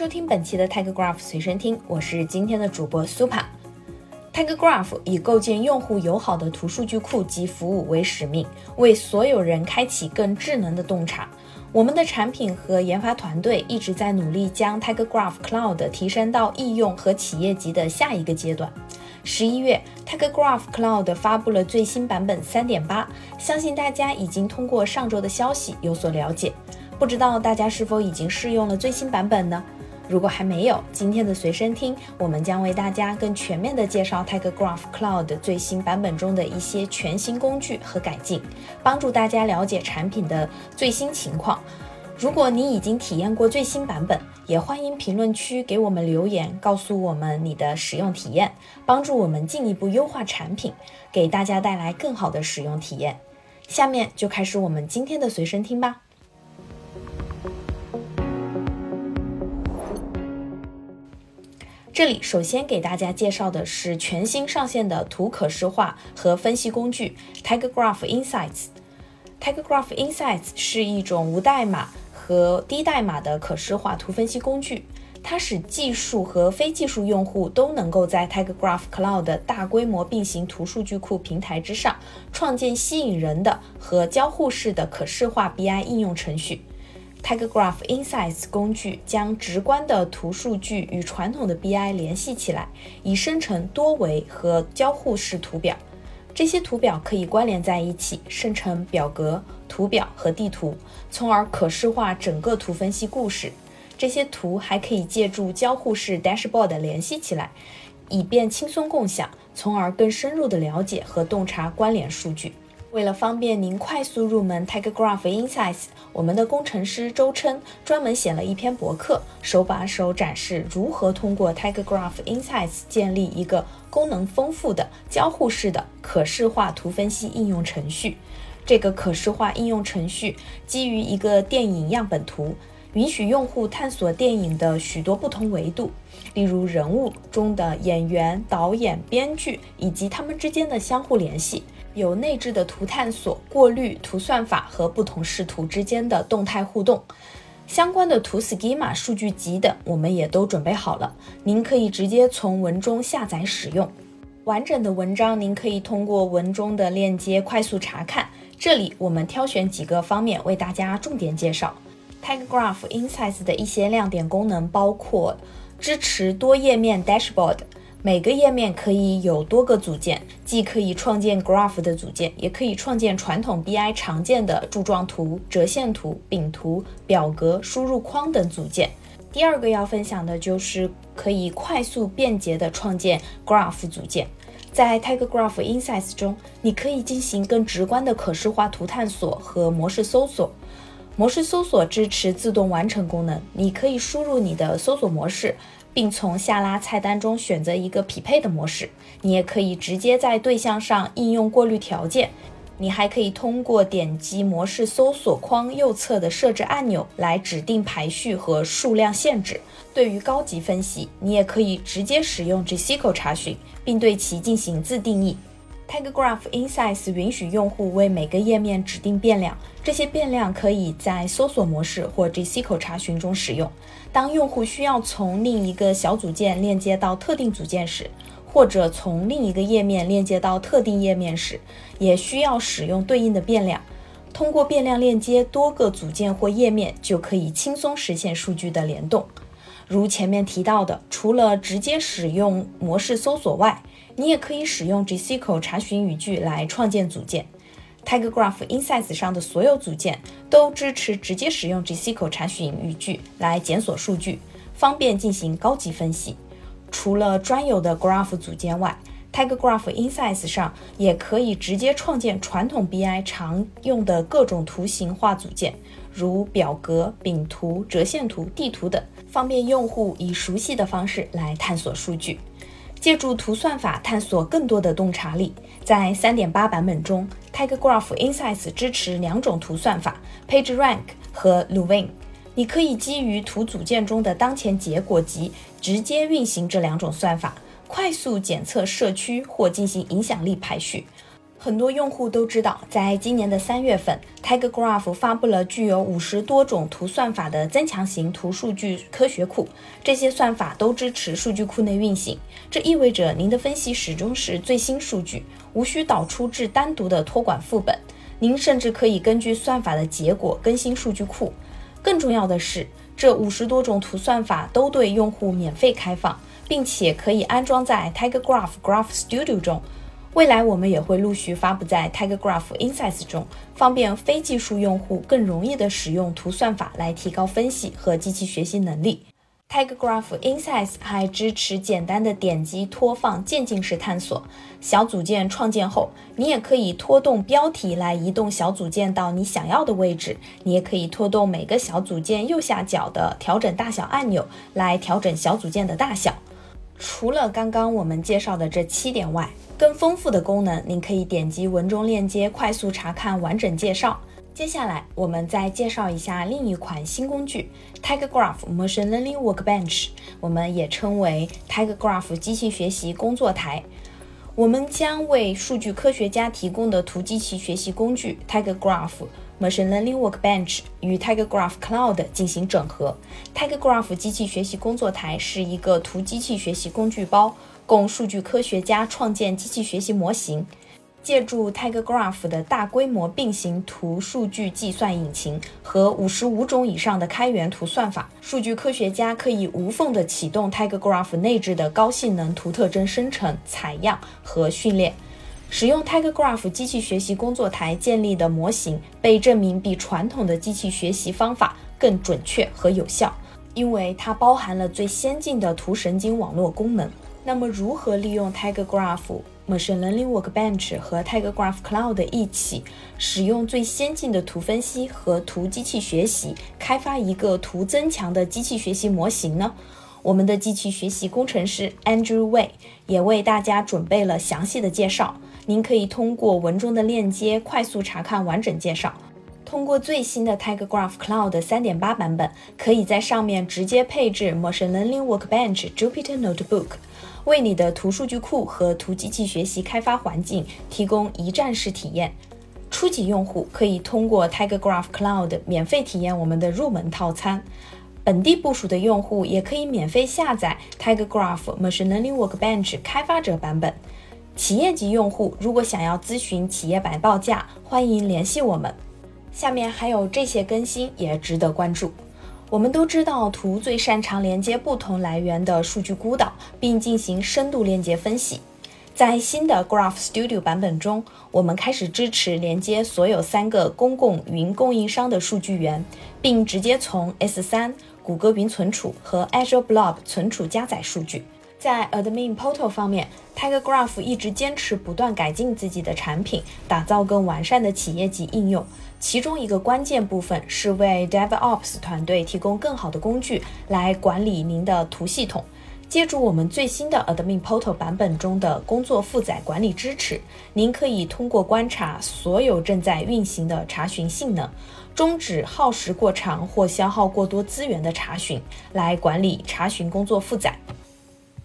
收听本期的 TagGraph 随身听，我是今天的主播 Super。TagGraph 以构建用户友好的图数据库及服务为使命，为所有人开启更智能的洞察。我们的产品和研发团队一直在努力将 TagGraph Cloud 提升到应用和企业级的下一个阶段。十一月，TagGraph Cloud 发布了最新版本三点八，相信大家已经通过上周的消息有所了解。不知道大家是否已经试用了最新版本呢？如果还没有，今天的随身听我们将为大家更全面的介绍 TagGraph Cloud 最新版本中的一些全新工具和改进，帮助大家了解产品的最新情况。如果你已经体验过最新版本，也欢迎评论区给我们留言，告诉我们你的使用体验，帮助我们进一步优化产品，给大家带来更好的使用体验。下面就开始我们今天的随身听吧。这里首先给大家介绍的是全新上线的图可视化和分析工具 TagGraph Insights。TagGraph Insights 是一种无代码和低代码的可视化图分析工具，它使技术和非技术用户都能够在 TagGraph Cloud 的大规模并行图数据库平台之上，创建吸引人的和交互式的可视化 BI 应用程序。TagGraph Insights 工具将直观的图数据与传统的 BI 联系起来，以生成多维和交互式图表。这些图表可以关联在一起，生成表格、图表和地图，从而可视化整个图分析故事。这些图还可以借助交互式 dashboard 联系起来，以便轻松共享，从而更深入的了解和洞察关联数据。为了方便您快速入门 TagGraph Insights，我们的工程师周琛专门写了一篇博客，手把手展示如何通过 TagGraph Insights 建立一个功能丰富的交互式的可视化图分析应用程序。这个可视化应用程序基于一个电影样本图，允许用户探索电影的许多不同维度，例如人物中的演员、导演、编剧以及他们之间的相互联系。有内置的图探索、过滤、图算法和不同视图之间的动态互动，相关的图 schema 数据集等，我们也都准备好了。您可以直接从文中下载使用。完整的文章您可以通过文中的链接快速查看。这里我们挑选几个方面为大家重点介绍。TagGraph Insights 的一些亮点功能包括支持多页面 dashboard。每个页面可以有多个组件，既可以创建 graph 的组件，也可以创建传统 BI 常见的柱状图、折线图、饼图、表格、输入框等组件。第二个要分享的就是可以快速便捷地创建 graph 组件。在 TagGraph Insights 中，你可以进行更直观的可视化图探索和模式搜索。模式搜索支持自动完成功能，你可以输入你的搜索模式。并从下拉菜单中选择一个匹配的模式。你也可以直接在对象上应用过滤条件。你还可以通过点击模式搜索框右侧的设置按钮来指定排序和数量限制。对于高级分析，你也可以直接使用 GSQL 查询，并对其进行自定义。TagGraph Insights 允许用户为每个页面指定变量，这些变量可以在搜索模式或 GSQL 查询中使用。当用户需要从另一个小组件链接到特定组件时，或者从另一个页面链接到特定页面时，也需要使用对应的变量。通过变量链接多个组件或页面，就可以轻松实现数据的联动。如前面提到的，除了直接使用模式搜索外，你也可以使用 GSQL 查询语句来创建组件。TagGraph Insights 上的所有组件都支持直接使用 GSQL 查询语句来检索数据，方便进行高级分析。除了专有的 Graph 组件外，TagGraph Insights 上也可以直接创建传统 BI 常用的各种图形化组件，如表格、饼图、折线图、地图等，方便用户以熟悉的方式来探索数据。借助图算法探索更多的洞察力，在3.8版本中，TIGGRAPH Insights 支持两种图算法：PageRank 和 Luvin。你可以基于图组件中的当前结果集，直接运行这两种算法，快速检测社区或进行影响力排序。很多用户都知道，在今年的三月份，TigerGraph 发布了具有五十多种图算法的增强型图数据科学库。这些算法都支持数据库内运行，这意味着您的分析始终是最新数据，无需导出至单独的托管副本。您甚至可以根据算法的结果更新数据库。更重要的是，这五十多种图算法都对用户免费开放，并且可以安装在 TigerGraph Graph Studio 中。未来我们也会陆续发布在 TigerGraph Insights 中，方便非技术用户更容易地使用图算法来提高分析和机器学习能力。TigerGraph Insights 还支持简单的点击、拖放、渐进式探索。小组件创建后，你也可以拖动标题来移动小组件到你想要的位置。你也可以拖动每个小组件右下角的调整大小按钮来调整小组件的大小。除了刚刚我们介绍的这七点外，更丰富的功能，您可以点击文中链接快速查看完整介绍。接下来，我们再介绍一下另一款新工具 ——TigerGraph Machine Learning Workbench，我们也称为 TigerGraph 机器学习工作台。我们将为数据科学家提供的图机器学习工具 TigerGraph Machine Learning Workbench 与 TigerGraph Cloud 进行整合。TigerGraph 机器学习工作台是一个图机器学习工具包。供数据科学家创建机器学习模型，借助 TigerGraph 的大规模并行图数据计算引擎和五十五种以上的开源图算法，数据科学家可以无缝地启动 TigerGraph 内置的高性能图特征生成、采样和训练。使用 TigerGraph 机器学习工作台建立的模型被证明比传统的机器学习方法更准确和有效，因为它包含了最先进的图神经网络功能。那么，如何利用 TigerGraph Machine Learning Workbench 和 TigerGraph Cloud 一起，使用最先进的图分析和图机器学习，开发一个图增强的机器学习模型呢？我们的机器学习工程师 Andrew Wei 也为大家准备了详细的介绍，您可以通过文中的链接快速查看完整介绍。通过最新的 TigerGraph Cloud 3.8版本，可以在上面直接配置 Machine Learning Workbench Jupyter Notebook。为你的图数据库和图机器学习开发环境提供一站式体验。初级用户可以通过 TigerGraph Cloud 免费体验我们的入门套餐。本地部署的用户也可以免费下载 TigerGraph Machine Learning Workbench 开发者版本。企业级用户如果想要咨询企业版报价，欢迎联系我们。下面还有这些更新也值得关注。我们都知道，图最擅长连接不同来源的数据孤岛，并进行深度链接分析。在新的 Graph Studio 版本中，我们开始支持连接所有三个公共云供应商的数据源，并直接从 S3、谷歌云存储和 Azure Blob 存储加载数据。在 Admin Portal 方面，TigerGraph 一直坚持不断改进自己的产品，打造更完善的企业级应用。其中一个关键部分是为 DevOps 团队提供更好的工具来管理您的图系统。借助我们最新的 Admin Portal 版本中的工作负载管理支持，您可以通过观察所有正在运行的查询性能，终止耗时过长或消耗过多资源的查询，来管理查询工作负载。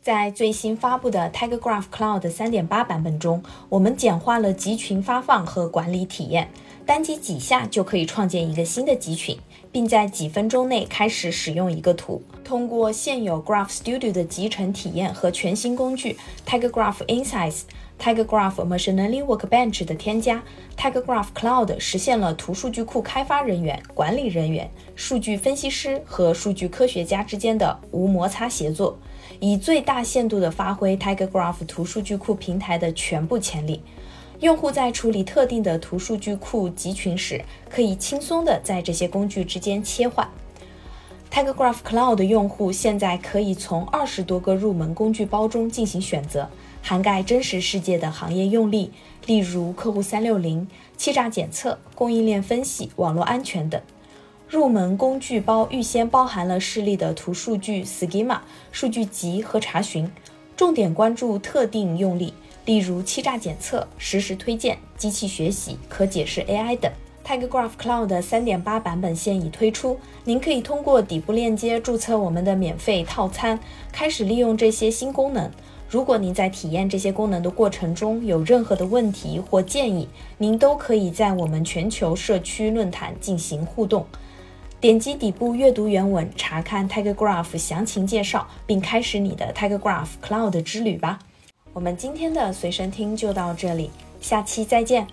在最新发布的 TigerGraph Cloud 3.8版本中，我们简化了集群发放和管理体验。单击几下就可以创建一个新的集群，并在几分钟内开始使用一个图。通过现有 Graph Studio 的集成体验和全新工具 TigerGraph Insights、TigerGraph Machine Learning Workbench 的添加，TigerGraph Cloud 实现了图数据库开发人员、管理人员、数据分析师和数据科学家之间的无摩擦协作，以最大限度地发挥 TigerGraph 图数据库平台的全部潜力。用户在处理特定的图数据库集群时，可以轻松地在这些工具之间切换。TigerGraph Cloud 用户现在可以从二十多个入门工具包中进行选择，涵盖真实世界的行业用例，例如客户三六零、欺诈检测、供应链分析、网络安全等。入门工具包预先包含了示例的图数据 schema、数据集和查询，重点关注特定用例。例如欺诈检测、实时推荐、机器学习、可解释 AI 等。TigerGraph Cloud 3.8版本现已推出，您可以通过底部链接注册我们的免费套餐，开始利用这些新功能。如果您在体验这些功能的过程中有任何的问题或建议，您都可以在我们全球社区论坛进行互动。点击底部阅读原文，查看 TigerGraph 详情介绍，并开始你的 TigerGraph Cloud 之旅吧。我们今天的随身听就到这里，下期再见。